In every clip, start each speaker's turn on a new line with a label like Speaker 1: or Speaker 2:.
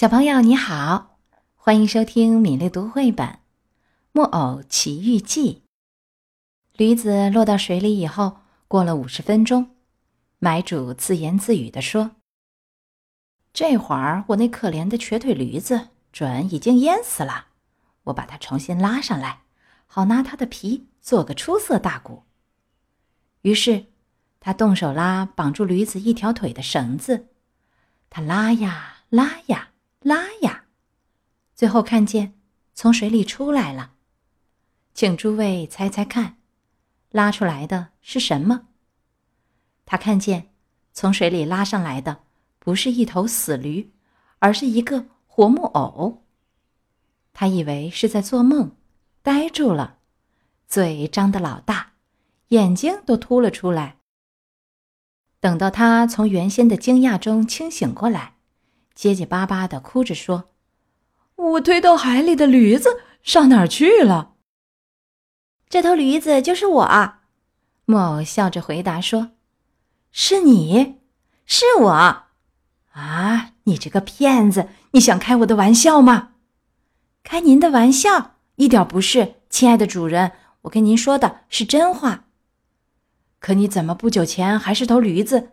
Speaker 1: 小朋友你好，欢迎收听米粒读绘本《木偶奇遇记》。驴子落到水里以后，过了五十分钟，买主自言自语地说：“这会儿我那可怜的瘸腿驴子准已经淹死了，我把它重新拉上来，好拿它的皮做个出色大鼓。”于是，他动手拉绑住驴子一条腿的绳子，他拉呀拉呀。拉呀，最后看见从水里出来了，请诸位猜猜看，拉出来的是什么？他看见从水里拉上来的不是一头死驴，而是一个活木偶。他以为是在做梦，呆住了，嘴张得老大，眼睛都凸了出来。等到他从原先的惊讶中清醒过来。结结巴巴的哭着说：“我推到海里的驴子上哪儿去了？”
Speaker 2: 这头驴子就是我。
Speaker 1: 木偶笑着回答说：“
Speaker 2: 是你，是我。
Speaker 1: 啊，你这个骗子！你想开我的玩笑吗？
Speaker 2: 开您的玩笑，一点不是，亲爱的主人，我跟您说的是真话。
Speaker 1: 可你怎么不久前还是头驴子，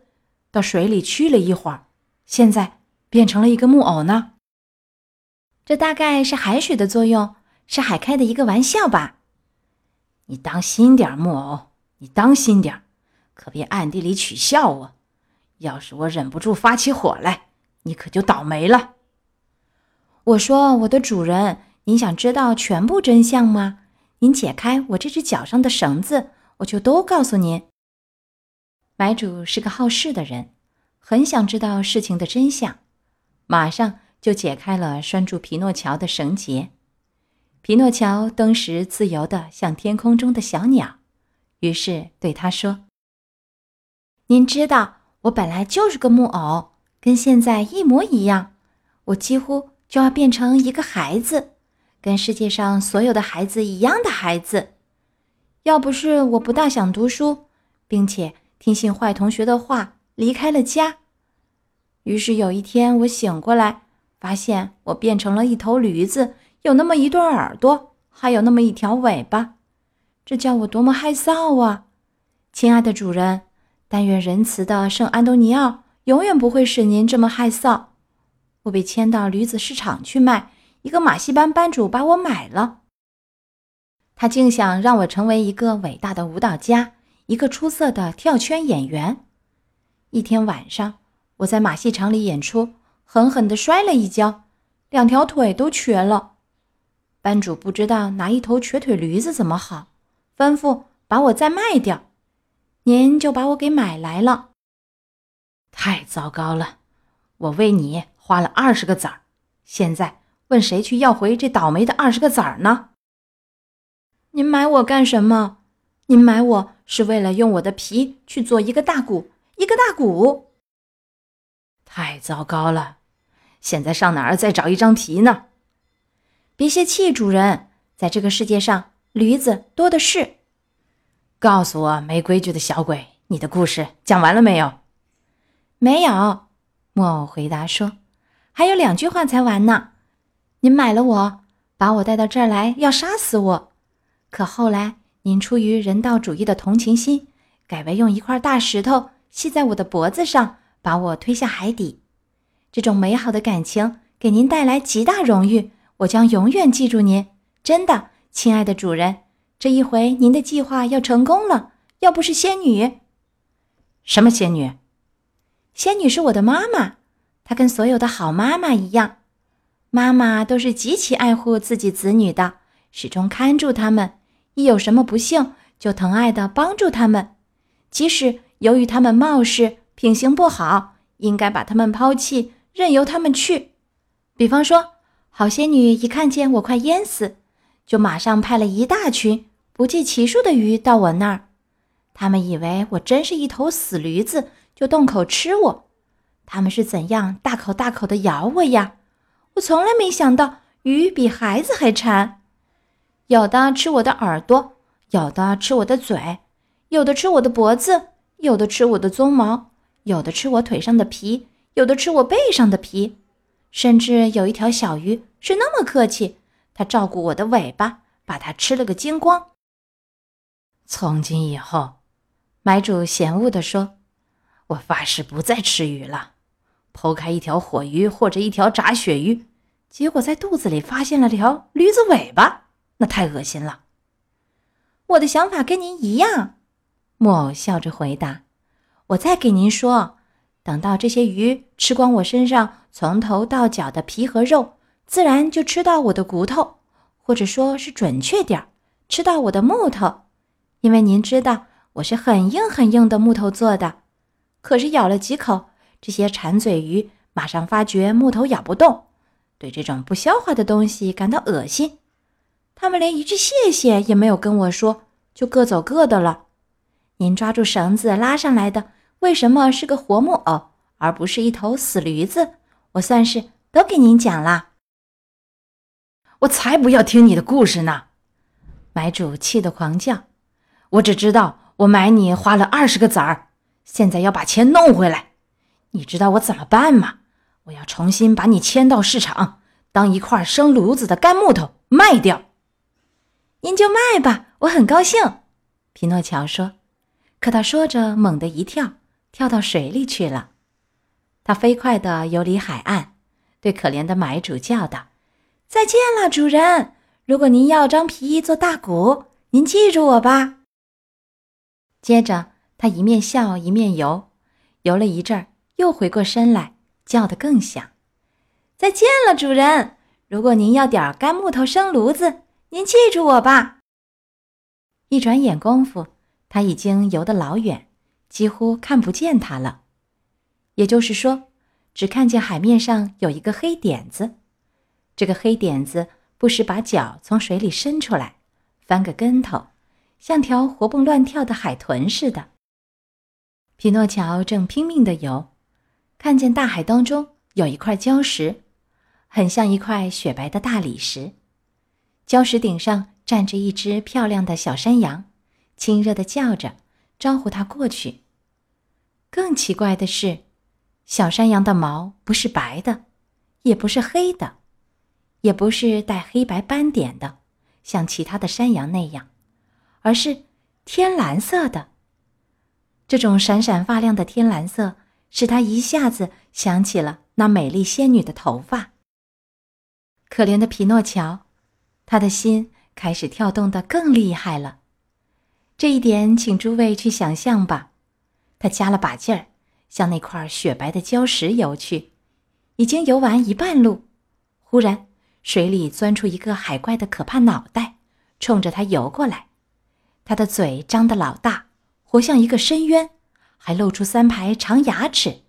Speaker 1: 到水里去了一会儿，现在？”变成了一个木偶呢。
Speaker 2: 这大概是海水的作用，是海开的一个玩笑吧。
Speaker 1: 你当心点木偶，你当心点可别暗地里取笑我。要是我忍不住发起火来，你可就倒霉了。
Speaker 2: 我说，我的主人，您想知道全部真相吗？您解开我这只脚上的绳子，我就都告诉您。
Speaker 1: 买主是个好事的人，很想知道事情的真相。马上就解开了拴住皮诺乔的绳结，皮诺乔登时自由的像天空中的小鸟，于是对他说：“
Speaker 2: 您知道，我本来就是个木偶，跟现在一模一样，我几乎就要变成一个孩子，跟世界上所有的孩子一样的孩子。要不是我不大想读书，并且听信坏同学的话，离开了家。”于是有一天，我醒过来，发现我变成了一头驴子，有那么一对耳朵，还有那么一条尾巴，这叫我多么害臊啊！亲爱的主人，但愿仁慈的圣安东尼奥永远不会使您这么害臊。我被牵到驴子市场去卖，一个马戏班班主把我买了，他竟想让我成为一个伟大的舞蹈家，一个出色的跳圈演员。一天晚上。我在马戏场里演出，狠狠地摔了一跤，两条腿都瘸了。班主不知道拿一头瘸腿驴子怎么好，吩咐把我再卖掉，您就把我给买来了。
Speaker 1: 太糟糕了！我为你花了二十个子儿，现在问谁去要回这倒霉的二十个子儿呢？
Speaker 2: 您买我干什么？您买我是为了用我的皮去做一个大鼓，一个大鼓。
Speaker 1: 太糟糕了！现在上哪儿再找一张皮呢？
Speaker 2: 别泄气，主人，在这个世界上，驴子多的是。
Speaker 1: 告诉我，没规矩的小鬼，你的故事讲完了没有？
Speaker 2: 没有，木偶回答说：“还有两句话才完呢。您买了我，把我带到这儿来，要杀死我。可后来，您出于人道主义的同情心，改为用一块大石头系在我的脖子上。”把我推下海底，这种美好的感情给您带来极大荣誉，我将永远记住您。真的，亲爱的主人，这一回您的计划要成功了。要不是仙女，
Speaker 1: 什么仙女？
Speaker 2: 仙女是我的妈妈，她跟所有的好妈妈一样，妈妈都是极其爱护自己子女的，始终看住他们，一有什么不幸就疼爱的帮助他们，即使由于他们冒失。品行不好，应该把他们抛弃，任由他们去。比方说，好仙女一看见我快淹死，就马上派了一大群不计其数的鱼到我那儿。他们以为我真是一头死驴子，就动口吃我。他们是怎样大口大口的咬我呀？我从来没想到鱼比孩子还馋。有的吃我的耳朵，有的吃我的嘴，有的吃我的脖子，有的吃我的鬃毛。有的吃我腿上的皮，有的吃我背上的皮，甚至有一条小鱼是那么客气，它照顾我的尾巴，把它吃了个精光。
Speaker 1: 从今以后，买主嫌恶地说：“我发誓不再吃鱼了。剖开一条火鱼或者一条炸鳕鱼，结果在肚子里发现了条驴子尾巴，那太恶心了。”
Speaker 2: 我的想法跟您一样，
Speaker 1: 木偶笑着回答：“
Speaker 2: 我再给您说，等到这些鱼吃光我身上从头到脚的皮和肉，自然就吃到我的骨头，或者说是准确点儿，吃到我的木头。”因为您知道我是很硬很硬的木头做的，可是咬了几口，这些馋嘴鱼马上发觉木头咬不动，对这种不消化的东西感到恶心，他们连一句谢谢也没有跟我说，就各走各的了。您抓住绳子拉上来的，为什么是个活木偶，而不是一头死驴子？我算是都给您讲了。
Speaker 1: 我才不要听你的故事呢！买主气得狂叫。我只知道我买你花了二十个子儿，现在要把钱弄回来。你知道我怎么办吗？我要重新把你牵到市场，当一块生炉子的干木头卖掉。
Speaker 2: 您就卖吧，我很高兴。”皮诺乔说。可他说着，猛地一跳，跳到水里去了。他飞快地游离海岸，对可怜的买主叫道：“再见了，主人！如果您要张皮衣做大鼓，您记住我吧。”接着，他一面笑一面游，游了一阵儿，又回过身来，叫得更响：“再见了，主人！如果您要点干木头生炉子，您记住我吧。”一转眼功夫，他已经游得老远，几乎看不见它了。也就是说，只看见海面上有一个黑点子。这个黑点子不时把脚从水里伸出来，翻个跟头。像条活蹦乱跳的海豚似的。匹诺乔正拼命地游，看见大海当中有一块礁石，很像一块雪白的大理石。礁石顶上站着一只漂亮的小山羊，亲热地叫着，招呼他过去。更奇怪的是，小山羊的毛不是白的，也不是黑的，也不是带黑白斑点的，像其他的山羊那样。而是天蓝色的。这种闪闪发亮的天蓝色，使他一下子想起了那美丽仙女的头发。可怜的皮诺乔，他的心开始跳动的更厉害了。这一点，请诸位去想象吧。他加了把劲儿，向那块雪白的礁石游去。已经游完一半路，忽然水里钻出一个海怪的可怕脑袋，冲着他游过来。他的嘴张得老大，活像一个深渊，还露出三排长牙齿，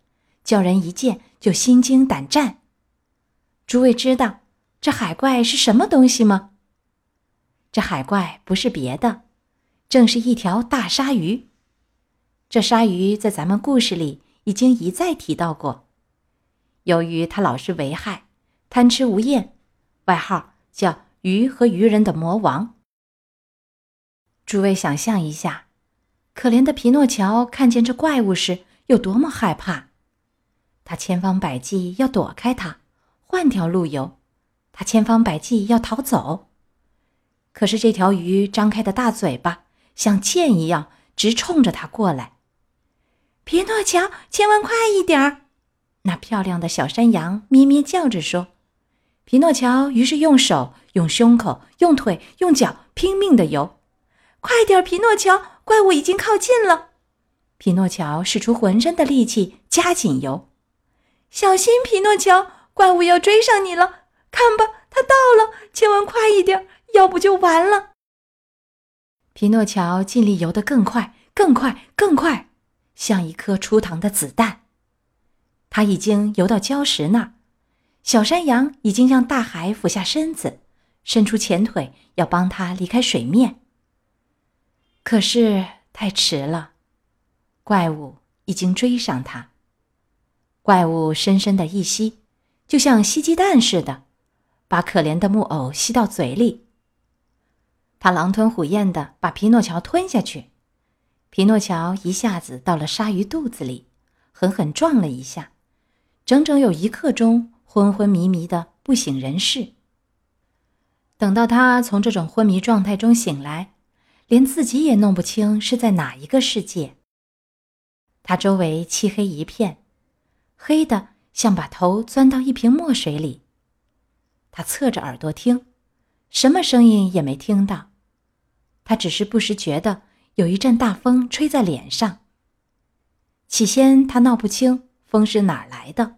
Speaker 2: 叫人一见就心惊胆战。诸位知道这海怪是什么东西吗？这海怪不是别的，正是一条大鲨鱼。这鲨鱼在咱们故事里已经一再提到过。由于它老是为害，贪吃无厌，外号叫“鱼和鱼人的魔王”。诸位想象一下，可怜的皮诺乔看见这怪物时有多么害怕，他千方百计要躲开它，换条路游；他千方百计要逃走。可是这条鱼张开的大嘴巴像箭一样直冲着他过来。皮诺乔，千万快一点儿！那漂亮的小山羊咩咩叫着说。皮诺乔于是用手、用胸口、用腿、用脚拼命地游。快点儿，皮诺乔！怪物已经靠近了。皮诺乔使出浑身的力气，加紧游。小心，皮诺乔！怪物要追上你了。看吧，它到了，千万快一点，要不就完了。皮诺乔尽力游得更快，更快，更快，像一颗出膛的子弹。他已经游到礁石那儿，小山羊已经向大海俯下身子，伸出前腿要帮他离开水面。可是太迟了，怪物已经追上他。怪物深深的一吸，就像吸鸡蛋似的，把可怜的木偶吸到嘴里。他狼吞虎咽的把皮诺乔吞下去，皮诺乔一下子到了鲨鱼肚子里，狠狠撞了一下，整整有一刻钟
Speaker 1: 昏昏迷迷的不省人事。等到他从这种昏迷状态中醒来，连自己也弄不清是在哪一个世界。他周围漆黑一片，黑的像把头钻到一瓶墨水里。他侧着耳朵听，什么声音也没听到。他只是不时觉得有一阵大风吹在脸上。起先他闹不清风是哪儿来的，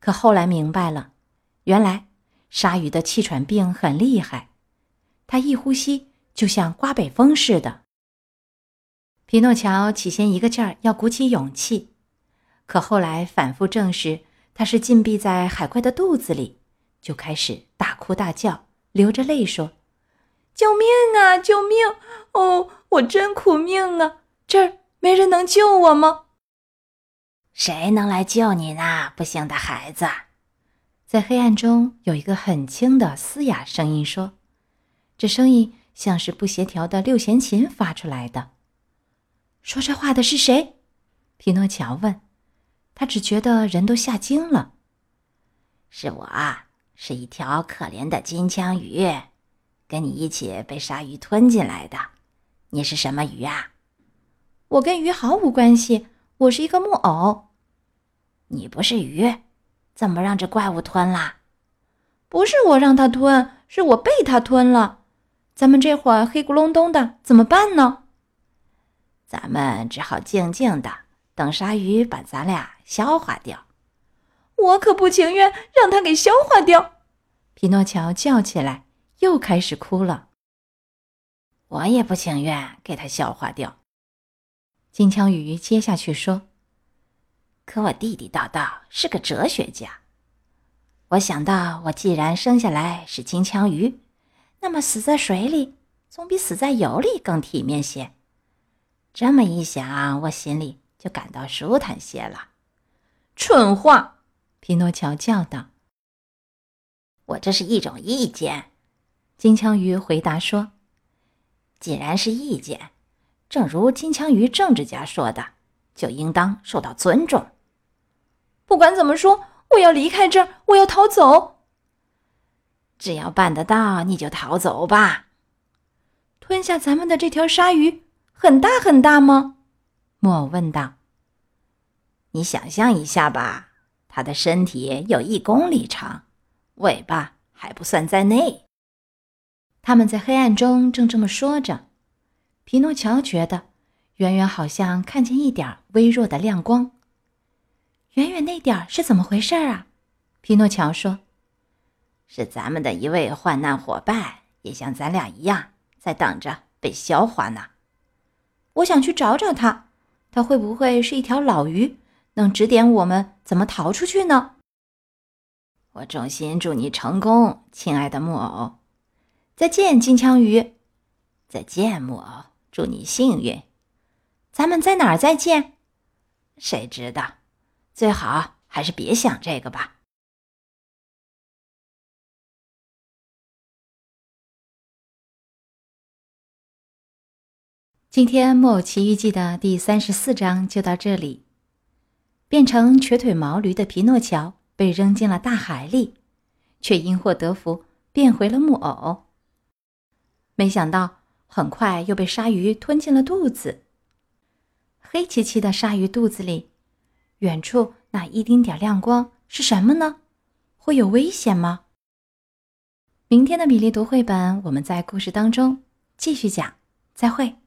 Speaker 1: 可后来明白了，原来。鲨鱼的气喘病很厉害，它一呼吸就像刮北风似的。皮诺乔起先一个劲儿要鼓起勇气，可后来反复证实他是禁闭在海怪的肚子里，就开始大哭大叫，流着泪说：“救命啊！救命！哦，我真苦命啊！这儿没人能救我吗？
Speaker 2: 谁能来救你呢？不幸的孩子。”
Speaker 1: 在黑暗中，有一个很轻的嘶哑声音说：“这声音像是不协调的六弦琴发出来的。”说这话的是谁？匹诺乔问。他只觉得人都吓惊了。
Speaker 2: 是我，是一条可怜的金枪鱼，跟你一起被鲨鱼吞进来的。你是什么鱼啊？
Speaker 1: 我跟鱼毫无关系，我是一个木偶。
Speaker 2: 你不是鱼？怎么让这怪物吞啦？
Speaker 1: 不是我让它吞，是我被它吞了。咱们这会儿黑咕隆咚的，怎么办呢？
Speaker 2: 咱们只好静静的等鲨鱼把咱俩消化掉。
Speaker 1: 我可不情愿让它给消化掉！匹诺乔叫起来，又开始哭了。
Speaker 2: 我也不情愿给他消化掉。
Speaker 1: 金枪鱼接下去说。
Speaker 2: 可我地地道道是个哲学家。我想到，我既然生下来是金枪鱼，那么死在水里总比死在油里更体面些。这么一想，我心里就感到舒坦些了。
Speaker 1: 蠢话！皮诺乔叫道。
Speaker 2: “我这是一种意见。”
Speaker 1: 金枪鱼回答说。
Speaker 2: “既然是意见，正如金枪鱼政治家说的。”就应当受到尊重。
Speaker 1: 不管怎么说，我要离开这儿，我要逃走。
Speaker 2: 只要办得到，你就逃走吧。
Speaker 1: 吞下咱们的这条鲨鱼很大很大吗？木偶问道。
Speaker 2: 你想象一下吧，它的身体有一公里长，尾巴还不算在内。
Speaker 1: 他们在黑暗中正这么说着，皮诺乔觉得。远远好像看见一点微弱的亮光。远远那点是怎么回事啊？皮诺乔说：“
Speaker 2: 是咱们的一位患难伙伴，也像咱俩一样，在等着被消化呢。
Speaker 1: 我想去找找他，他会不会是一条老鱼，能指点我们怎么逃出去呢？”
Speaker 2: 我衷心祝你成功，亲爱的木偶。
Speaker 1: 再见，金枪鱼。
Speaker 2: 再见，木偶。祝你幸运。
Speaker 1: 咱们在哪儿再见？
Speaker 2: 谁知道？最好还是别想这个吧。
Speaker 1: 今天《木偶奇遇记》的第三十四章就到这里。变成瘸腿毛驴的皮诺乔被扔进了大海里，却因祸得福变回了木偶。没想到，很快又被鲨鱼吞进了肚子。黑漆漆的鲨鱼肚子里，远处那一丁点亮光是什么呢？会有危险吗？明天的米粒读绘本，我们在故事当中继续讲。再会。